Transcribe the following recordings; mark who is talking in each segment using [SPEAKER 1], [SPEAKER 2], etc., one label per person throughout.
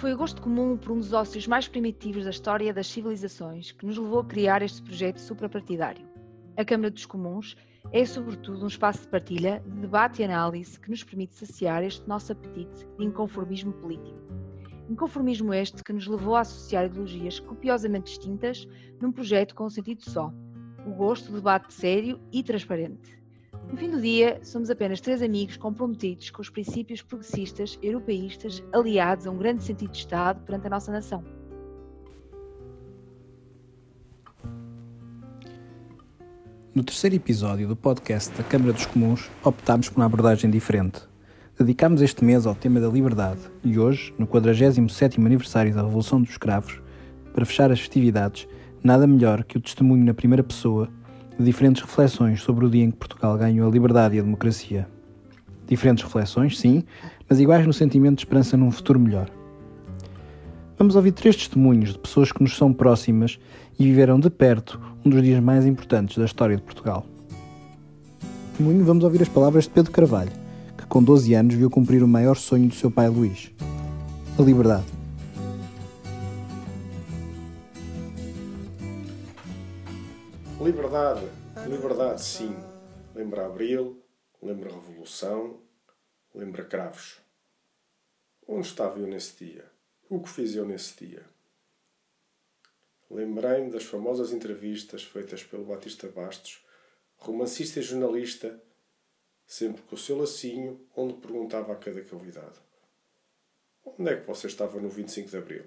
[SPEAKER 1] Foi o gosto comum por um dos ócios mais primitivos da história das civilizações que nos levou a criar este projeto suprapartidário. A Câmara dos Comuns é, sobretudo, um espaço de partilha, de debate e análise que nos permite saciar este nosso apetite de inconformismo político. Inconformismo este que nos levou a associar ideologias copiosamente distintas num projeto com um sentido só: o gosto do debate sério e transparente. No fim do dia, somos apenas três amigos comprometidos com os princípios progressistas europeístas aliados a um grande sentido de Estado perante a nossa nação.
[SPEAKER 2] No terceiro episódio do podcast da Câmara dos Comuns, optámos por uma abordagem diferente. Dedicámos este mês ao tema da liberdade e hoje, no 47º aniversário da Revolução dos Escravos, para fechar as festividades, nada melhor que o testemunho na primeira pessoa diferentes reflexões sobre o dia em que Portugal ganhou a liberdade e a democracia. Diferentes reflexões, sim, mas iguais no sentimento de esperança num futuro melhor. Vamos ouvir três testemunhos de pessoas que nos são próximas e viveram de perto um dos dias mais importantes da história de Portugal. Testemunho, vamos ouvir as palavras de Pedro Carvalho, que com 12 anos viu cumprir o maior sonho do seu pai Luís: a liberdade.
[SPEAKER 3] Liberdade, liberdade, sim. Lembra Abril, lembra Revolução, lembra Cravos. Onde estava eu nesse dia? O que fiz eu nesse dia? Lembrei-me das famosas entrevistas feitas pelo Batista Bastos, romancista e jornalista, sempre com o seu lacinho, onde perguntava a cada convidado: Onde é que você estava no 25 de Abril?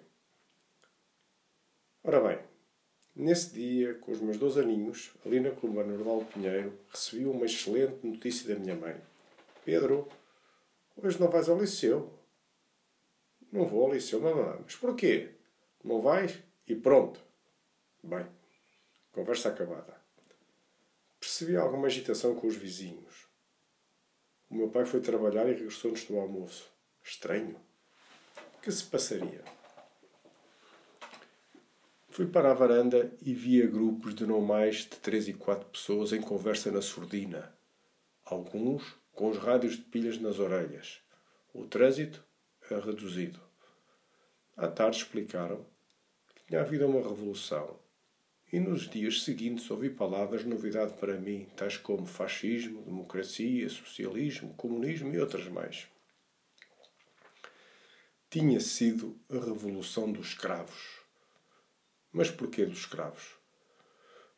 [SPEAKER 3] Ora bem, Nesse dia, com os meus dois aninhos, ali na coluna Nordal Pinheiro, recebi uma excelente notícia da minha mãe. Pedro, hoje não vais ao liceu. Não vou ao liceu, mamãe. Mas porquê? Não vais? E pronto. Bem, conversa acabada. Percebi alguma agitação com os vizinhos. O meu pai foi trabalhar e regressou-nos do almoço. Estranho. O que se passaria? Fui para a varanda e via grupos de não mais de três e quatro pessoas em conversa na surdina. Alguns com os rádios de pilhas nas orelhas. O trânsito é reduzido. À tarde explicaram que tinha havido uma revolução. E nos dias seguintes ouvi palavras de novidade para mim, tais como fascismo, democracia, socialismo, comunismo e outras mais. Tinha sido a revolução dos escravos mas porquê dos escravos?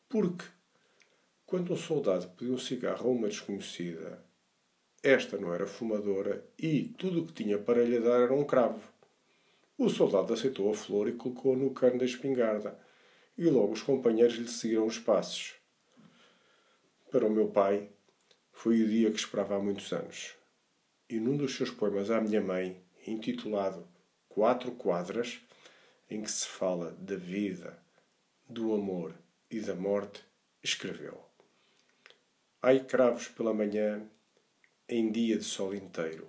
[SPEAKER 3] Porque, quando um soldado pediu um cigarro a uma desconhecida, esta não era fumadora e tudo o que tinha para lhe dar era um cravo. O soldado aceitou a flor e colocou-a no cano da espingarda, e logo os companheiros lhe seguiram os passos. Para o meu pai, foi o dia que esperava há muitos anos. E num dos seus poemas à minha mãe, intitulado Quatro Quadras, em que se fala da vida, do amor e da morte, escreveu: Ai cravos pela manhã, em dia de sol inteiro,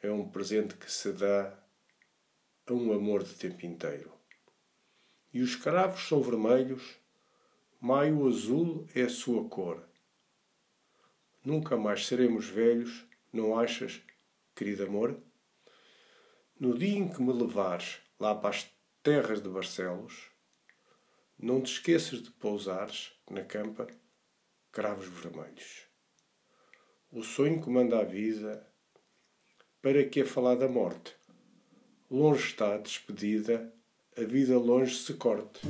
[SPEAKER 3] é um presente que se dá a um amor de tempo inteiro. E os cravos são vermelhos, maio azul é a sua cor. Nunca mais seremos velhos, não achas, querido amor? No dia em que me levares lá para as terras de Barcelos, não te esqueças de pousares na campa cravos vermelhos. O sonho comanda a vida, para que a falar da morte? Longe está despedida, a vida longe se corte.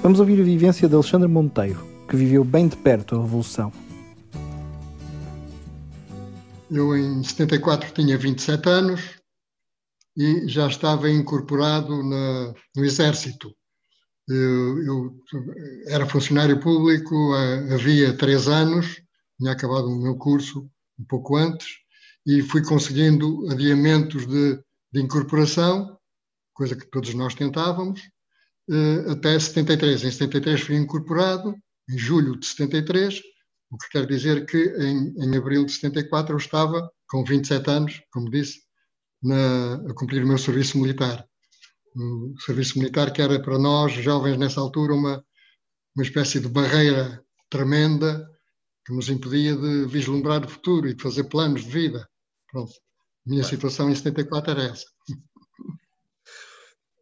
[SPEAKER 2] Vamos ouvir a vivência de Alexandre Monteiro, que viveu bem de perto a Revolução.
[SPEAKER 4] Eu, em 74, tinha 27 anos, e já estava incorporado na, no Exército. Eu, eu, era funcionário público havia três anos, tinha acabado o meu curso um pouco antes, e fui conseguindo adiamentos de, de incorporação, coisa que todos nós tentávamos, eh, até 73. Em 73 fui incorporado, em julho de 73, o que quer dizer que em, em abril de 74 eu estava com 27 anos, como disse, na, a cumprir o meu serviço militar. O serviço militar que era para nós, jovens nessa altura, uma, uma espécie de barreira tremenda que nos impedia de vislumbrar o futuro e de fazer planos de vida. Pronto. minha situação em 74 era essa.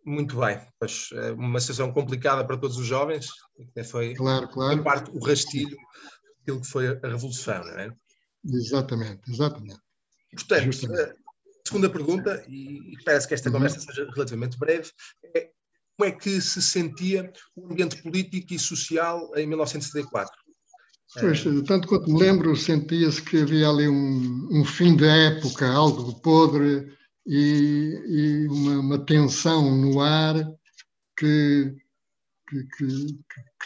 [SPEAKER 5] Muito bem, pois, é uma situação complicada para todos os jovens, foi,
[SPEAKER 4] claro, claro.
[SPEAKER 5] Em parte, o rastilho daquilo que foi a Revolução, não é?
[SPEAKER 4] Exatamente, exatamente.
[SPEAKER 5] Portanto, Justamente. Segunda pergunta, e parece que esta uhum. conversa seja relativamente breve, é como é que se sentia o ambiente político e social em 1974?
[SPEAKER 4] Pois, tanto quanto me lembro, sentia-se que havia ali um, um, fim da época, algo de podre e, e uma, uma, tensão no ar que, que, que,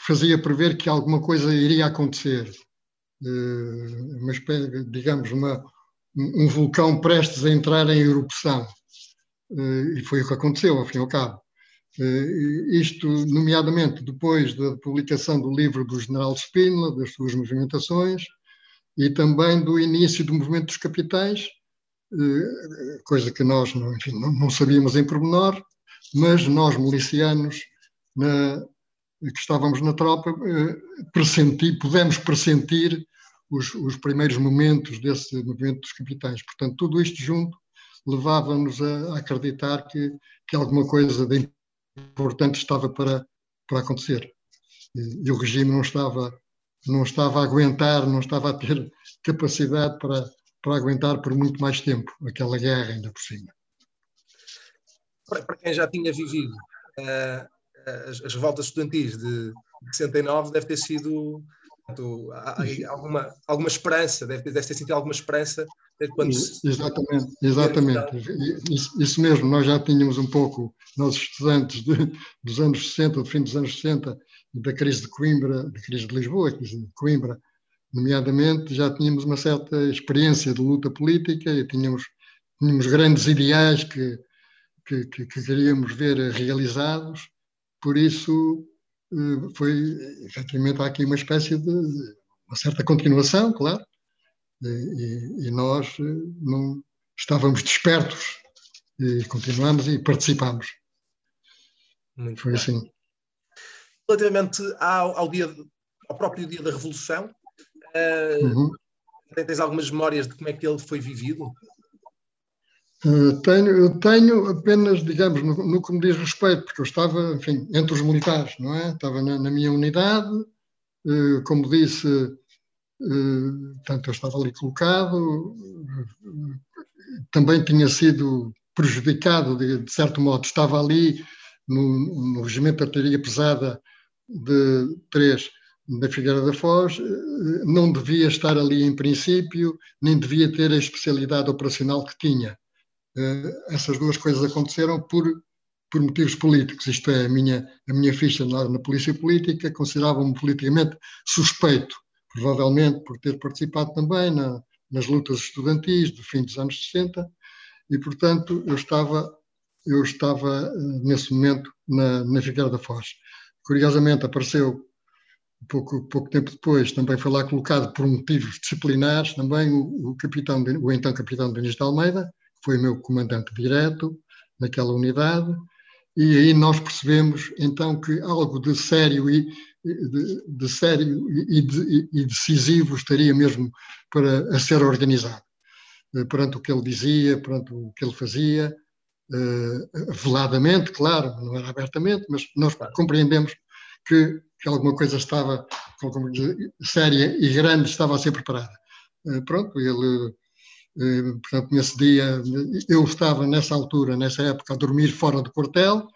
[SPEAKER 4] fazia prever que alguma coisa iria acontecer. Uh, uma espécie, digamos, uma, um vulcão prestes a entrar em erupção. Uh, e foi o que aconteceu, ao fim e ao cabo. Uh, isto, nomeadamente, depois da publicação do livro do general Spínola, das suas movimentações, e também do início do movimento dos capitais, uh, coisa que nós enfim, não, não, sabíamos em pormenor, mas nós, milicianos, na, que estávamos na tropa, pressenti, pudemos pressentir os, os primeiros momentos desse movimento dos capitais. Portanto, tudo isto junto levava-nos a, a acreditar que, que alguma coisa de portanto, estava para, para acontecer. E, e, o regime não estava, não estava a aguentar, não estava a ter capacidade para, para aguentar por muito mais tempo aquela guerra, ainda por cima.
[SPEAKER 5] Para, quem já tinha vivido uh, as, as, revoltas estudantis de 69, deve ter sido portanto, alguma, alguma esperança, deve ter, deve ter sentido alguma esperança
[SPEAKER 4] quando Exatamente, exatamente. Isso, isso, mesmo, nós já tínhamos um pouco, nós estudantes de, dos anos 60, do fim dos anos 60, da crise de Coimbra, da crise de Lisboa, crise de Coimbra, nomeadamente, já tínhamos uma certa experiência de luta política e tínhamos, tínhamos grandes ideais que, que, que, que queríamos ver realizados, por isso foi, efetivamente, há aqui uma espécie de, uma certa continuação, claro, e, e nós eh, não estávamos despertos e continuamos e participamos. Muito Foi bem. assim.
[SPEAKER 5] Relativamente ao, ao, dia, ao próprio dia da Revolução, uh, uhum. tens algumas memórias de como é que ele foi vivido?
[SPEAKER 4] Uh, tenho, eu tenho apenas, digamos, no, no, que me diz respeito, porque eu estava, enfim, entre os militares, não é? Estava na, na minha unidade, uh, como disse, eh, portanto, eu estava ali colocado, também tinha sido prejudicado, de, de certo modo, estava ali no, no regimento de artilharia pesada de 3 da Figueira da Foz, eh, não devia estar ali em princípio, nem devia ter a especialidade operacional que tinha. Eh, essas duas coisas aconteceram por, por motivos políticos, isto é, a minha, a minha ficha na, na Polícia Política considerava-me politicamente suspeito provavelmente por ter participado também na, nas lutas estudantis do fim dos anos 60, e, portanto, eu estava, eu estava eh, nesse momento na, na Figueira da Foz. Curiosamente, apareceu pouco, pouco tempo depois, também foi lá colocado por motivos disciplinares, também o, o capitão, o então capitão Denis de Almeida, foi meu comandante direto naquela unidade, e aí nós percebemos então que algo de sério e de, de sério e, de, e, decisivo estaria mesmo para a ser organizado eh, perante o que ele dizia, perante o que ele fazia, uh, veladamente, claro, não era abertamente, mas nós compreendemos que, que alguma coisa estava, séria e grande estava a ser preparada. Uh, pronto, ele, portanto, nesse dia, eu estava nessa altura, nessa época, a dormir fora do quartel,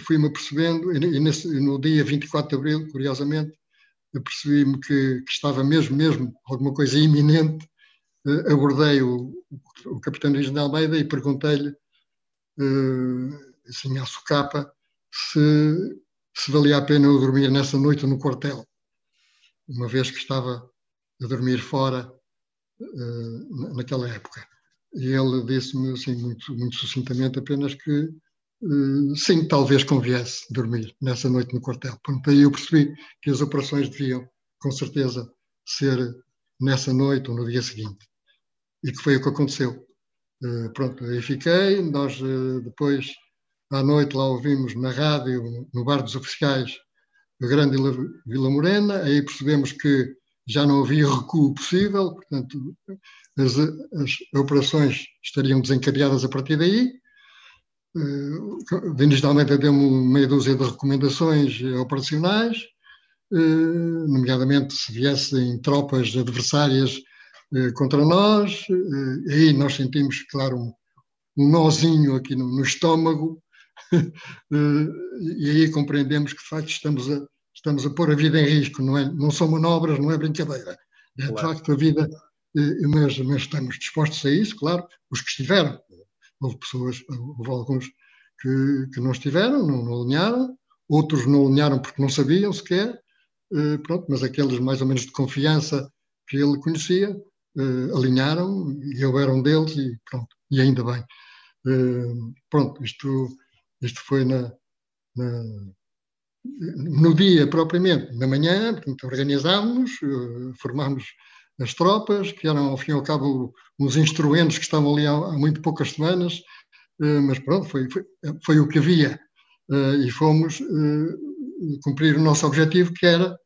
[SPEAKER 4] fui-me apercebendo, e nesse, no dia 24 de abril, curiosamente, percebi-me que, que, estava mesmo, mesmo alguma coisa iminente. Uh, abordei o, o, capitão Luís de Almeida e perguntei-lhe, assim, à socapa, se, se valia a pena eu dormir nessa noite no quartel, uma vez que estava a dormir fora naquela época. E ele disse-me, assim, muito, muito sucintamente, apenas que eh, sim, talvez conviesse dormir nessa noite no quartel. Pronto, aí eu percebi que as operações deviam, com certeza, ser nessa noite ou no dia seguinte. E que foi o que aconteceu. Uh, pronto, aí fiquei. Nós uh, depois, à noite, lá ouvimos na rádio, no bar dos oficiais, a grande Vila Morena. Aí percebemos que já não havia recuo possível, portanto, as, as operações estariam desencadeadas a partir daí. Uh, Denis de Almeida deu-me meia dúzia de recomendações operacionais, uh, nomeadamente se viessem tropas adversárias uh, contra nós, aí nós sentimos, claro, um, um nozinho aqui no, no estômago, e aí compreendemos que, de facto, estamos a, estamos a pôr a vida em risco, não, é, não são manobras, não é brincadeira. É, claro. de facto, a vida, mas, mas estamos dispostos a isso, claro, os que estiveram. Houve pessoas, houve alguns que, que não estiveram, não, não alinharam, outros não alinharam porque não sabiam sequer, eh, pronto, mas aqueles mais ou menos de confiança que ele conhecia, eh, alinharam e eu era um deles e pronto, e ainda bem. Eh, pronto, isto, isto foi na, na no dia propriamente, na manhã, portanto, organizámos, eh, formámos as tropas, que eram, ao fim e ao cabo, uns instrumentos que estavam ali há, há muito poucas semanas, eh, mas pronto, foi, foi, foi, o que havia. Eh, e fomos cumprir o nosso objetivo, que era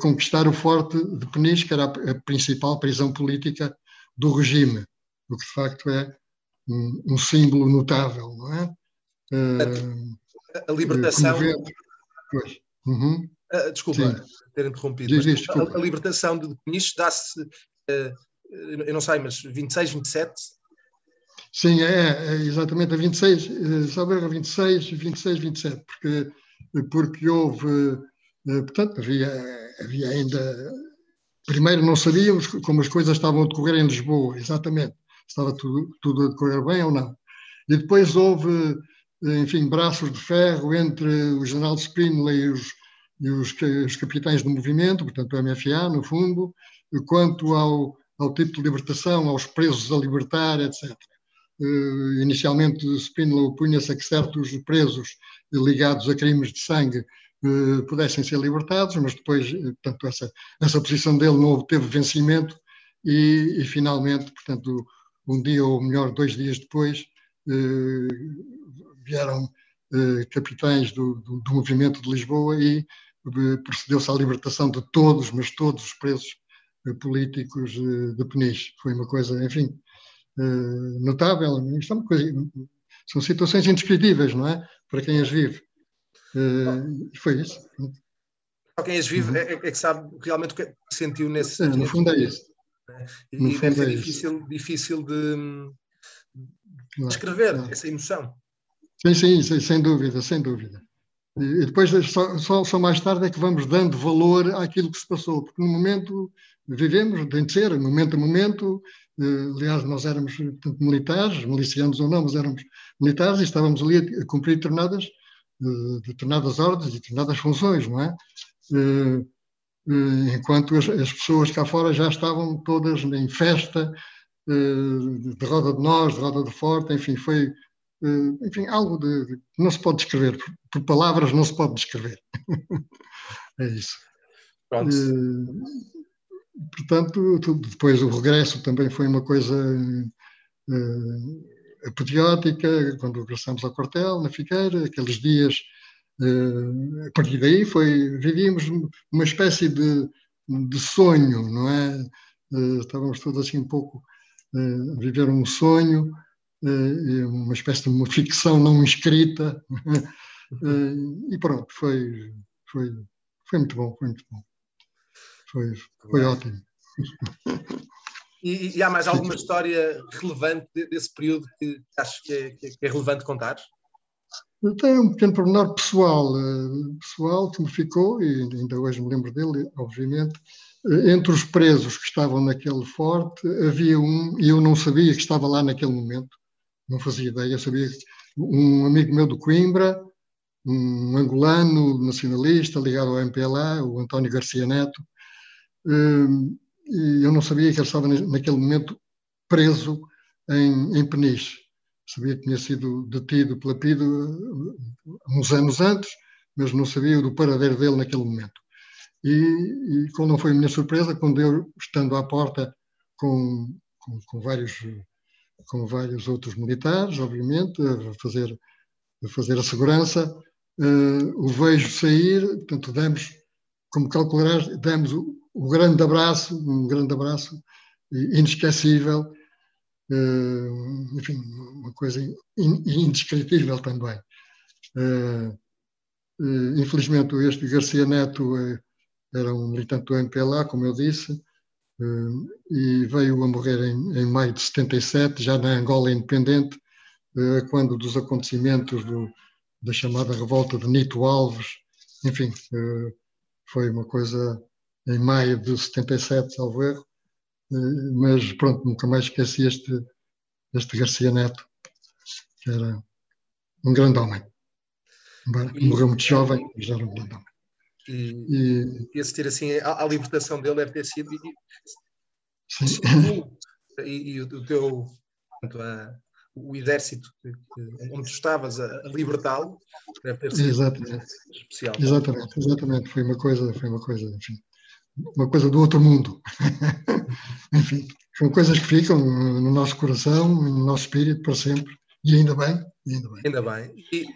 [SPEAKER 4] conquistar o forte de Peniche, que era a principal prisão política do regime, o que de facto é um, um símbolo notável, não é?
[SPEAKER 5] A, a libertação.
[SPEAKER 4] Pois. Uhum.
[SPEAKER 5] Uh, desculpa Sim. ter interrompido. Diz, diz, a, a, libertação de Peniche dá-se, uh, eu não sei, mas 26, 27?
[SPEAKER 4] Sim, é, é exatamente a 26, uh, sabe, a 26, 26, 27, porque, porque houve, uh, portanto, havia, havia ainda. Primeiro não sabíamos como as coisas estavam a decorrer em Lisboa, exatamente, estava tudo, tudo a decorrer bem ou não. E depois houve enfim, braços de ferro entre o general Spínola e os, e os, os capitães do movimento, portanto o MFA, no fundo, quanto ao, ao tipo de libertação, aos presos a libertar, etc. Uh, inicialmente, Spínola opunha-se a que certos presos ligados a crimes de sangue uh, pudessem ser libertados, mas depois, eh, portanto, essa, essa posição dele não obteve vencimento e, e finalmente, portanto, um dia ou melhor, dois dias depois, uh, vieram eh, capitães do, do, do, movimento de Lisboa e eh, procedeu-se à libertação de todos, mas todos os presos eh, políticos de Peniche. Foi uma coisa, enfim, notável. Isto é uma coisa, são situações indescritíveis, não é? Para quem as vive. E foi isso.
[SPEAKER 5] Para quem as vive uhum. é, é, que sabe realmente o que sentiu nesse.
[SPEAKER 4] É, no fundo é isso.
[SPEAKER 5] E, no deve ser é difícil, difícil de, de escrever essa emoção.
[SPEAKER 4] Sim, sim, sem dúvida, sem dúvida. E depois, só, só, só, mais tarde, é que vamos dando valor àquilo que se passou, porque no momento vivemos, tem de ser, momento a momento. Eh, aliás, nós éramos militares, milicianos ou não, mas éramos militares e estávamos ali a cumprir determinadas, eh, determinadas ordens e determinadas funções, não é? Eh, enquanto as, as, pessoas cá fora já estavam todas em festa, de roda de nós, de roda de forte, enfim, foi enfim, algo de, de, não se pode descrever, por, por palavras não se pode descrever. é isso. Pronto. Eh, portanto, depois o regresso também foi uma coisa uh, apoteótica, quando regressamos ao quartel, na Figueira, aqueles dias, uh, a partir daí foi, vivíamos uma espécie de, de sonho, não é? Uh, estávamos todos assim um pouco a viver um sonho, eh, uma espécie de uma ficção não escrita. Eh, e pronto, foi, foi, foi muito bom, foi muito bom. Foi, foi ótimo.
[SPEAKER 5] E, e, há mais alguma história relevante desse período que acho que é, que é relevante contar?
[SPEAKER 4] Tem um pequeno pormenor pessoal, eh, pessoal que me ficou, e ainda hoje me lembro dele, obviamente. Entre os presos que estavam naquele forte, havia um, e eu não sabia que estava lá naquele momento, não fazia ideia, sabia um amigo meu do Coimbra, um angolano nacionalista ligado ao MPLA, o António Garcia Neto, hum, e eu não sabia que ele estava naquele momento preso em, em Peniche. Sabia que tinha sido detido pela PIDE uns anos antes, mas não sabia do paradeiro dele naquele momento. E, e qual não foi a minha surpresa, quando eu, estando à porta com, com, com vários com vários outros militares, obviamente, a fazer a, fazer a segurança. Uh, o vejo sair, portanto, damos, como calcularás, damos o, um grande abraço, um grande abraço, inesquecível, enfim, uma coisa indescritível também. Infelizmente, este Garcia Neto era um militante do MPLA, como eu disse, e veio a morrer em, em maio de 77, já na Angola independente, quando dos acontecimentos do, da chamada revolta de Nito Alves, enfim, foi uma coisa em maio de 77, salvo erro, eh, mas pronto, nunca mais esqueci este, este Garcia Neto, que era um grande homem. E, Morreu muito jovem, mas era um grande homem.
[SPEAKER 5] E, e assistir assim à, libertação dele deve ter sido. Sim. E, e, o teu. A, o exército onde tu estavas a, a libertá-lo deve ter sido
[SPEAKER 4] exatamente. especial. Exatamente, exatamente. Foi uma coisa, foi uma coisa, enfim, uma coisa do outro mundo. Enfim, são coisas que ficam no nosso coração, no nosso espírito para sempre. E ainda bem, ainda bem.
[SPEAKER 5] Ainda bem. E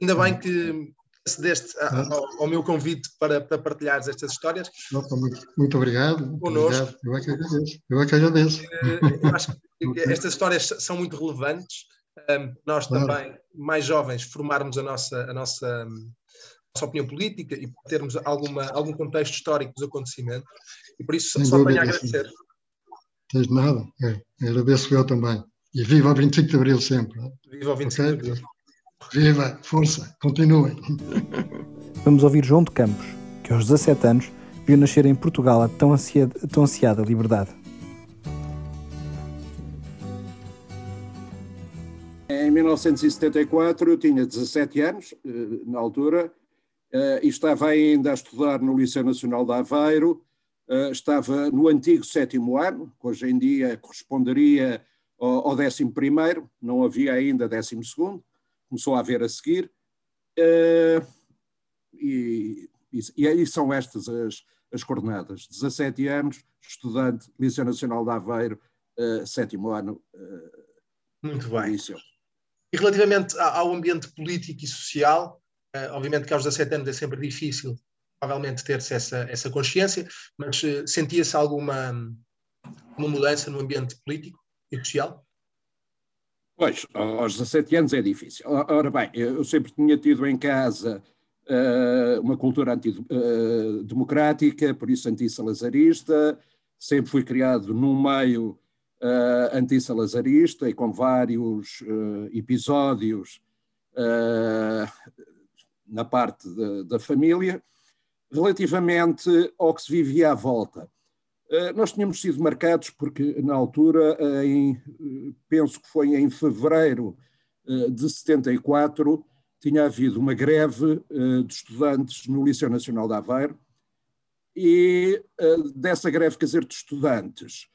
[SPEAKER 5] ainda bem que acedeste ao, ao meu convite para, para partilhares estas histórias.
[SPEAKER 4] Muito, muito obrigado. Conosco. Eu é que agradeço. Eu é que agradeço.
[SPEAKER 5] Eh, eu acho que estas histórias são muito relevantes. nós claro. também, mais jovens, formarmos a nossa, a nossa nossa opinião política e termos alguma, algum contexto histórico dos acontecimentos. E por isso Sem só tenho a agradecer.
[SPEAKER 4] Tens nada, é, agradeço eu também. E viva o 25 de Abril sempre.
[SPEAKER 5] É? Viva o 25 okay? de Abril.
[SPEAKER 4] Viva, força, continuem.
[SPEAKER 2] Vamos ouvir João de Campos, que aos 17 anos viu nascer em Portugal a tão ansiada, tão ansiada liberdade.
[SPEAKER 6] Em 1974 eu tinha 17 anos, eh, na altura, uh, e estava ainda a estudar no Liceu Nacional de Aveiro, uh, estava no antigo sétimo ano, que hoje em dia corresponderia ao, ao décimo primeiro, não havia ainda décimo segundo, começou a haver a seguir, uh, e, e, e aí são estas as, as coordenadas, 17 anos, estudante, Liceu Nacional de Aveiro, sétimo ano.
[SPEAKER 5] Muito bem. Liceu. E relativamente ao ambiente político e social, Uh, obviamente que aos 17 anos é sempre difícil, provavelmente, ter-se essa, essa consciência, mas uh, sentia-se alguma uma mudança no ambiente político e social?
[SPEAKER 6] Pois, aos 17 anos é difícil. Ora bem, eu sempre tinha tido em casa uh, uma cultura antidemocrática, por isso anti-salazarista, sempre fui criado num meio uh, anti-salazarista e com vários uh, episódios na parte de, da família, relativamente ao que se vivia à volta. Eh, nós tínhamos sido marcados porque, na altura, em, penso que foi em fevereiro eh, de 74, tinha havido uma greve eh, de estudantes no Liceu Nacional de Aveiro, e dessa greve, quer dizer, de estudantes,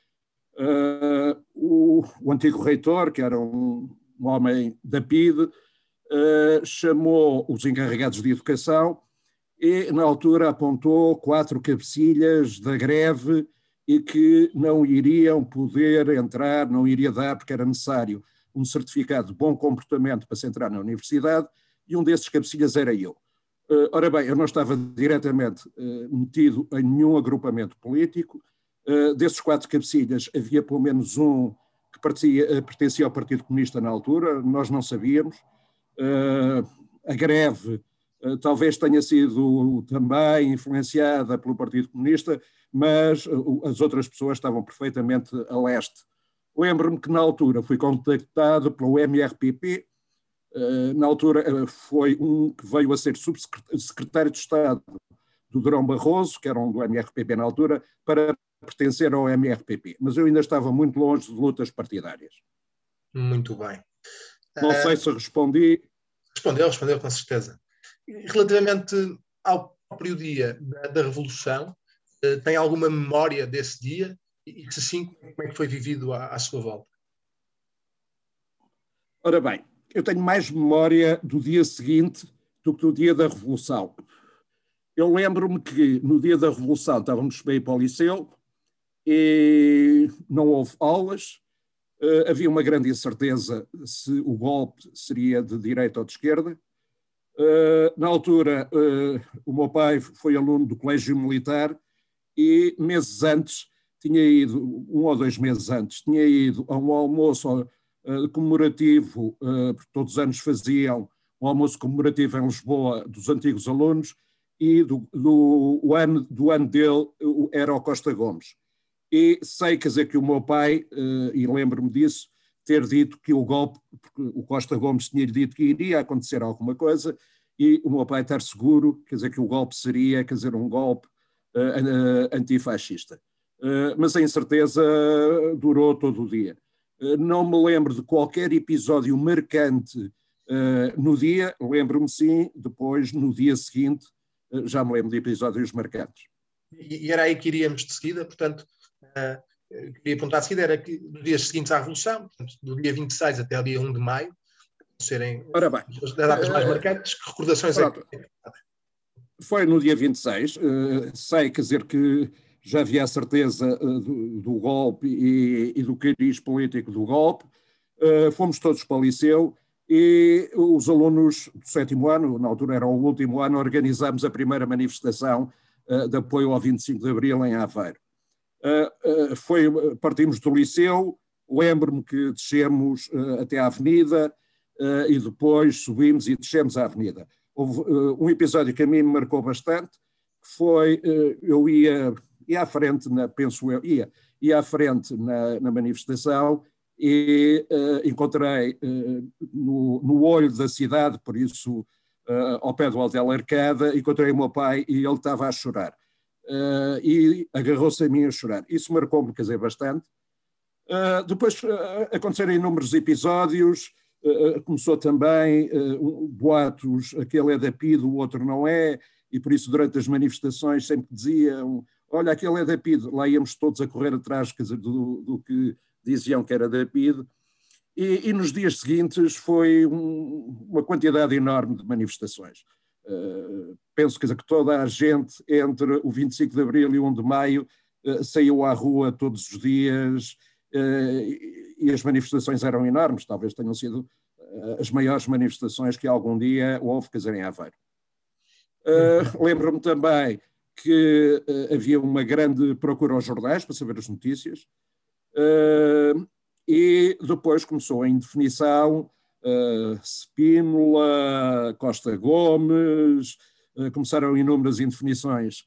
[SPEAKER 6] o, o antigo reitor, que era um, um homem da PIDE, chamou os encarregados de educação e, na altura, apontou quatro cabecilhas da greve e que não iriam poder entrar, não iria dar, porque era necessário um certificado de bom comportamento para se entrar na universidade, e um desses cabecilhas era eu. Uh, ora bem, eu não estava diretamente uh, metido em nenhum agrupamento político. Uh, desses quatro cabecilhas, havia pelo menos um que pertencia, ao Partido Comunista na altura, nós não sabíamos. A greve talvez tenha sido também influenciada pelo Partido Comunista, mas uh, as outras pessoas estavam perfeitamente a leste. Lembro-me que na altura fui contactado pelo MRPP, na altura foi um que veio a ser subsecretário de Estado do Durão Barroso, que era um do MRPP na altura, para pertencer ao MRPP. Mas eu ainda estava muito longe de lutas partidárias.
[SPEAKER 5] Muito bem.
[SPEAKER 6] Não sei se respondi.
[SPEAKER 5] Respondeu, respondeu com certeza. Relativamente ao próprio dia da, da Revolução, eh, tem alguma memória desse dia? E, se sim, como é que foi vivido à, à sua volta?
[SPEAKER 6] Ora bem, eu tenho mais memória do dia seguinte do que do dia da Revolução. Eu lembro-me que no dia da Revolução estávamos bem para o liceu e não houve aulas, Uh, havia uma grande incerteza se o golpe seria de direita ou de esquerda. Uh, na altura, uh, o meu pai foi aluno do Colégio Militar e meses antes tinha ido, um ou dois meses antes, tinha ido a um almoço uh, comemorativo, porque todos os anos faziam um almoço comemorativo em Lisboa dos antigos alunos, e do, do, ano, do ano dele era o Costa Gomes. E sei, quer dizer, que o meu pai, e lembro-me disso, ter dito que o golpe, o Costa Gomes tinha dito que iria acontecer alguma coisa, e o meu pai estar seguro, quer dizer, que o golpe seria, quer dizer, um golpe uh, antifascista. Uh, mas a incerteza durou todo o dia. Não me lembro de qualquer episódio marcante no dia, lembro-me sim, depois, no dia seguinte, já me lembro de episódios marcantes.
[SPEAKER 5] E, e era aí que iríamos de seguida, portanto, uh, queria apontar de seguida, era que nos dias seguintes à Revolução, portanto, do dia 26 até o dia 1 de maio, serem
[SPEAKER 6] Ora bem,
[SPEAKER 5] as datas mais marcantes, que recordações é que...
[SPEAKER 6] Foi no dia 26, uh, sei, quer dizer, que já havia a certeza do, do, golpe e, e, do cariz político do golpe, fomos todos para o liceu e os alunos do sétimo ano, na altura era o último ano, organizámos a primeira manifestação de apoio ao 25 de Abril em Aveiro. Foi, partimos do liceu, lembro-me que descemos até à avenida, uh, e depois subimos e descemos a avenida. Houve uh, um episódio que a mim me marcou bastante, que foi, uh, eu ia, ia à frente, na, penso eu, ia, ia à frente na, na manifestação e encontrei no, no olho da cidade, por isso ao pé do Hotel Arcada, encontrei o meu pai e ele estava a chorar. E agarrou-se a mim a chorar. Isso marcou-me, quer dizer, bastante. Uh, depois uh, aconteceram inúmeros episódios, começou também uh, boatos, aquele é da PID, o outro não é, e por isso durante as manifestações sempre diziam, olha, aquele é da PID, lá íamos todos a correr atrás dizer, do, do, que diziam que era da PID, e, e nos dias seguintes foi um, uma quantidade enorme de manifestações. Uh, penso dizer, que toda a gente entre o 25 de Abril e o 1 de Maio uh, saiu à rua todos os dias, eh, e as manifestações eram enormes, talvez tenham sido eh, as maiores manifestações que algum dia houve, quer dizer, em Aveiro. Uh, Lembro-me também que havia uma grande procura aos jornais para saber as notícias, e depois começou a indefinição, uh, Spínola, Costa Gomes, começaram inúmeras indefinições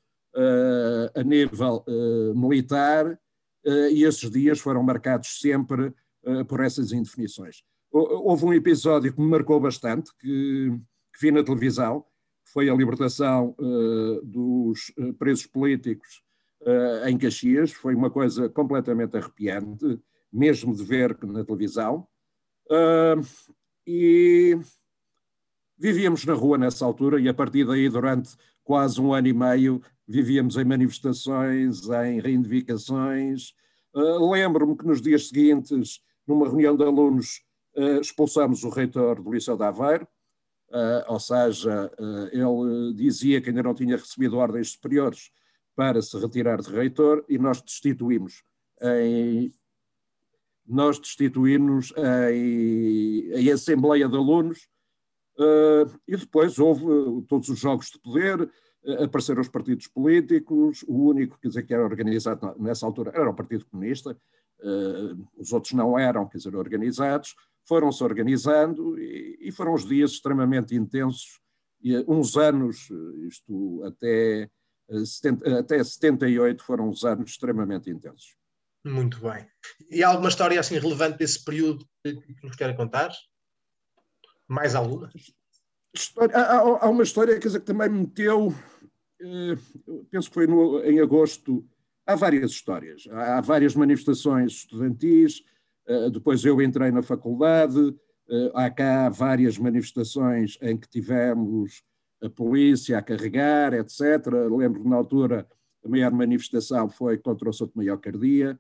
[SPEAKER 6] a nível militar, eh, e esses dias foram marcados sempre eh, por essas indefinições. Houve um episódio que me marcou bastante, que, que vi na televisão, foi a libertação uh, dos presos políticos uh, em Caxias, foi uma coisa completamente arrepiante, mesmo de ver na televisão. Uh, e vivíamos na rua nessa altura e a partir daí, durante quase um ano e meio, vivíamos em manifestações, em reivindicações. Uh, Lembro-me que nos dias seguintes, numa reunião de alunos, uh, expulsamos o reitor do Liceu de Aveiro, uh, ou seja, ele dizia que ainda não tinha recebido ordens superiores para se retirar de reitor e nós destituímos em nós destituímos em, em Assembleia de Alunos uh, e depois houve todos os jogos de poder, apareceram os partidos políticos, o único quer dizer, que era organizado nessa altura era o Partido Comunista, uh, os outros não eram quer dizer, organizados, foram-se organizando e, e, foram os dias extremamente intensos, e, uns anos, isto até, 70, até 78 foram uns anos extremamente intensos.
[SPEAKER 5] Muito bem. E há alguma história assim relevante desse período que nos querem contar? Mais alguma?
[SPEAKER 6] História, há, há, uma história que também meteu eh, penso que foi no, em agosto, há várias histórias, há, várias manifestações estudantis, eh, depois eu entrei na faculdade, eh, há cá várias manifestações em que tivemos a polícia a carregar, etc. Lembro na altura a maior manifestação foi contra o Souto Maior Cardia,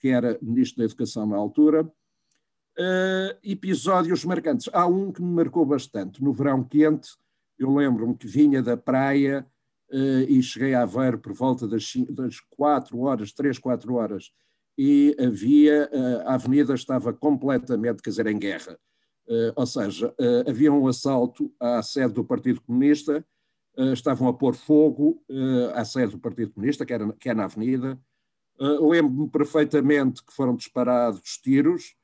[SPEAKER 6] que era ministro da Educação na altura. episódios marcantes. Há um que me marcou bastante. No verão quente, eu lembro-me que vinha da praia uh, e cheguei a Aveiro por volta das, das 4 horas, 3, 4 horas, e havia, a avenida estava completamente, quer dizer, em guerra. Ou seja, havia um assalto à sede do Partido Comunista estavam a pôr fogo à sede do Partido Comunista, que, era, que é na Avenida. Lembro-me perfeitamente que foram disparados tiros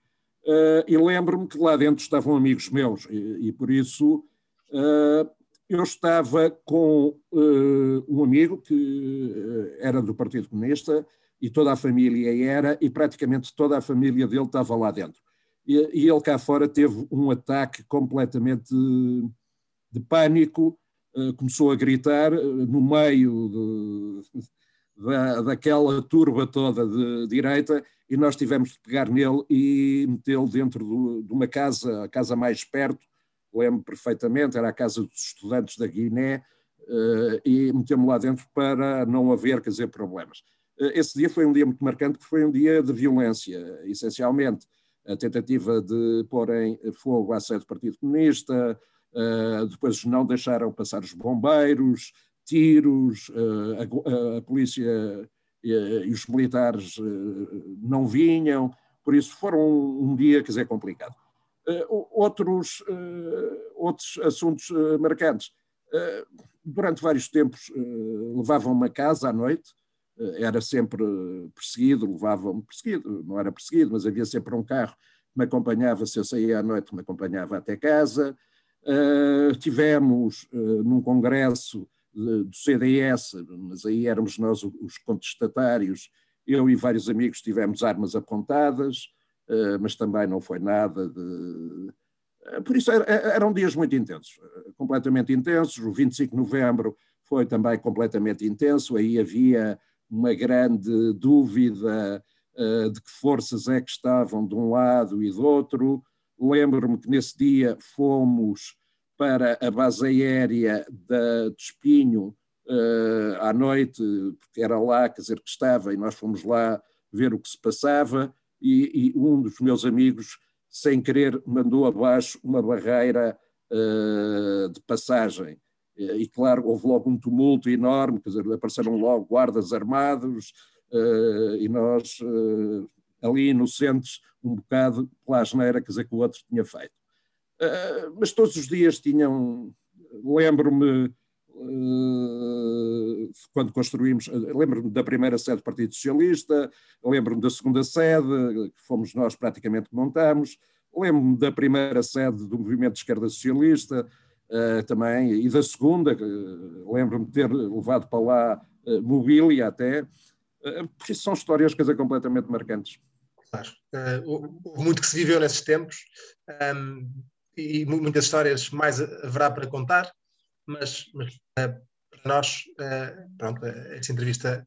[SPEAKER 6] e lembro-me que lá dentro estavam amigos meus e, e por isso eu estava com um amigo que era do Partido Comunista e toda a família era, e praticamente toda a família dele estava lá dentro. E, e ele cá fora teve um ataque completamente de, de pânico, uh, começou a gritar uh, no meio de, da, daquela turba toda de direita, e nós tivemos de pegar nele e metê-lo dentro do, de uma casa, a casa mais perto, lembro perfeitamente, era a casa dos estudantes da Guiné, uh, e metemos lá dentro para não haver, quer dizer, problemas. Eh, esse dia foi um dia muito marcante, porque foi um dia de violência, essencialmente a tentativa de porem fogo à sede do Partido Comunista, eh, depois não deixaram passar os bombeiros, tiros, eh, a, a polícia e os militares não vinham, por isso foram um, um dia, quer dizer, complicado. Outros, outros assuntos marcantes. Durante vários tempos levavam uma casa à noite, eh, era sempre perseguido, levava-me perseguido, não era perseguido, mas havia sempre um carro que me acompanhava, se eu saía à noite, me acompanhava até casa. Uh, tivemos uh, num congresso do CDS, mas aí éramos nós os contestatários, eu e vários amigos tivemos armas apontadas, uh, mas também não foi nada de. Por isso eram dias muito intensos, completamente intensos. O 25 de novembro foi também completamente intenso, aí havia uma grande dúvida de que forças é que estavam de um lado e do outro. Lembro-me que nesse dia fomos para a base aérea da, de Espinho uh, à noite, porque era lá, quer dizer, que estava, e nós fomos lá ver o que se passava, e, e um dos meus amigos, sem querer, mandou abaixo uma barreira uh, de passagem. E, claro, houve logo um tumulto enorme, quer dizer, apareceram logo guardas armados uh, e nós ali inocentes um bocado pela asneira, quer dizer, que o outro tinha feito. Uh, mas todos os dias tinham, lembro-me, quando construímos, lembro-me da primeira sede do Partido Socialista, lembro-me da segunda sede, que fomos nós praticamente que montamos, lembro-me da primeira sede do Movimento de Esquerda Socialista, uh, também, e da segunda, uh, lembro-me de ter levado para lá uh, mobília até, uh, porque são histórias, coisas completamente marcantes.
[SPEAKER 5] Claro. houve muito que se viveu nesses tempos um, e muitas histórias mais haverá para contar, mas, mas para nós, pronto, esta entrevista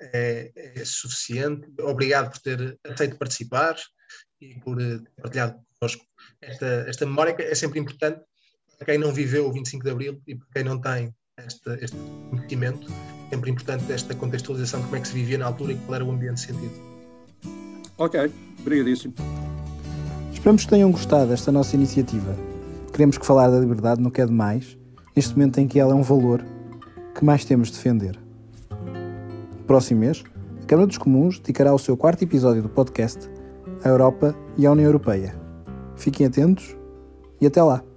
[SPEAKER 5] é, é, suficiente. Obrigado por ter aceito participar e por ter partilhado connosco esta, esta memória, que é sempre importante para quem não viveu o 25 de Abril e para quem não tem este, este conhecimento, é sempre importante esta contextualização de como é que se vivia na altura e qual era o ambiente sentido.
[SPEAKER 6] Ok, obrigadíssimo.
[SPEAKER 2] Esperamos que tenham gostado desta nossa iniciativa. Queremos que falar da liberdade não quede mais, neste momento em que ela é um valor que mais temos de defender. Próximo mês, a Câmara dos Comuns dedicará o seu quarto episódio do podcast à Europa e à União Europeia. Fiquem atentos e até lá!